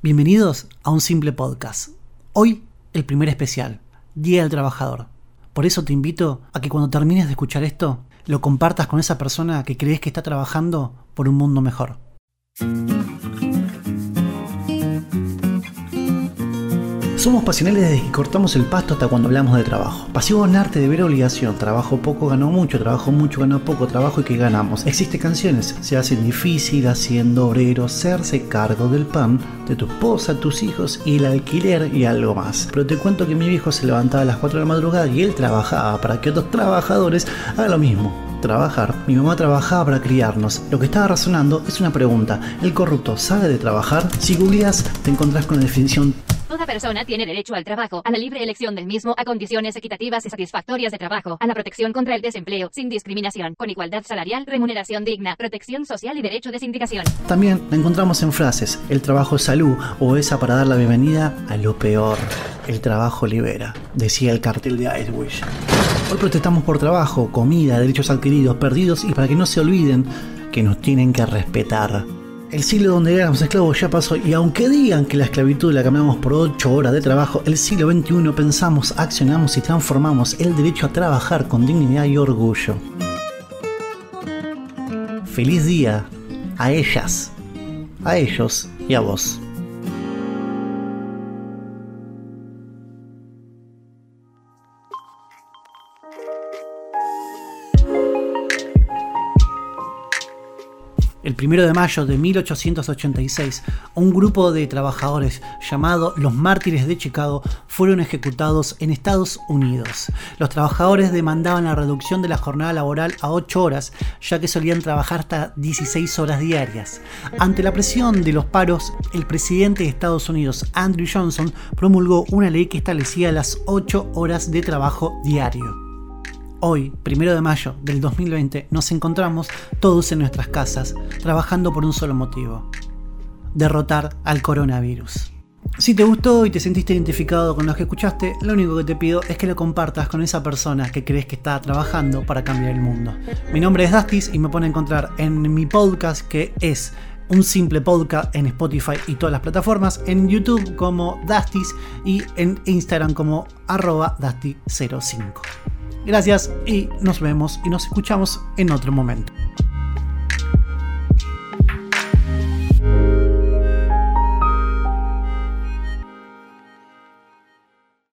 Bienvenidos a un simple podcast. Hoy el primer especial, Día del Trabajador. Por eso te invito a que cuando termines de escuchar esto, lo compartas con esa persona que crees que está trabajando por un mundo mejor. Somos pasionales desde que cortamos el pasto hasta cuando hablamos de trabajo. Pasivo en arte de ver obligación. Trabajo poco, gano mucho. Trabajo mucho, gano poco. Trabajo y que ganamos. Existen canciones. Se hacen difícil haciendo obrero. Hacerse cargo del pan de tu esposa, tus hijos y el alquiler y algo más. Pero te cuento que mi viejo se levantaba a las 4 de la madrugada y él trabajaba para que otros trabajadores hagan lo mismo trabajar. Mi mamá trabajaba para criarnos. Lo que estaba razonando es una pregunta. ¿El corrupto sabe de trabajar? Si googleas, te encontrás con la definición Toda persona tiene derecho al trabajo, a la libre elección del mismo, a condiciones equitativas y satisfactorias de trabajo, a la protección contra el desempleo, sin discriminación, con igualdad salarial, remuneración digna, protección social y derecho de sindicación. También encontramos en frases, el trabajo es salud o esa para dar la bienvenida a lo peor. El trabajo libera, decía el cartel de Icewish. Hoy protestamos por trabajo, comida, derechos adquiridos, perdidos y para que no se olviden que nos tienen que respetar. El siglo donde éramos esclavos ya pasó y aunque digan que la esclavitud la cambiamos por 8 horas de trabajo, el siglo XXI pensamos, accionamos y transformamos el derecho a trabajar con dignidad y orgullo. Feliz día a ellas, a ellos y a vos. El primero de mayo de 1886, un grupo de trabajadores llamado los Mártires de Chicago fueron ejecutados en Estados Unidos. Los trabajadores demandaban la reducción de la jornada laboral a 8 horas, ya que solían trabajar hasta 16 horas diarias. Ante la presión de los paros, el presidente de Estados Unidos, Andrew Johnson, promulgó una ley que establecía las 8 horas de trabajo diario. Hoy, primero de mayo del 2020, nos encontramos todos en nuestras casas, trabajando por un solo motivo, derrotar al coronavirus. Si te gustó y te sentiste identificado con lo que escuchaste, lo único que te pido es que lo compartas con esa persona que crees que está trabajando para cambiar el mundo. Mi nombre es Dastis y me a encontrar en mi podcast que es un simple podcast en Spotify y todas las plataformas, en YouTube como Dastis y en Instagram como arroba Dasti05. Gracias y nos vemos y nos escuchamos en otro momento.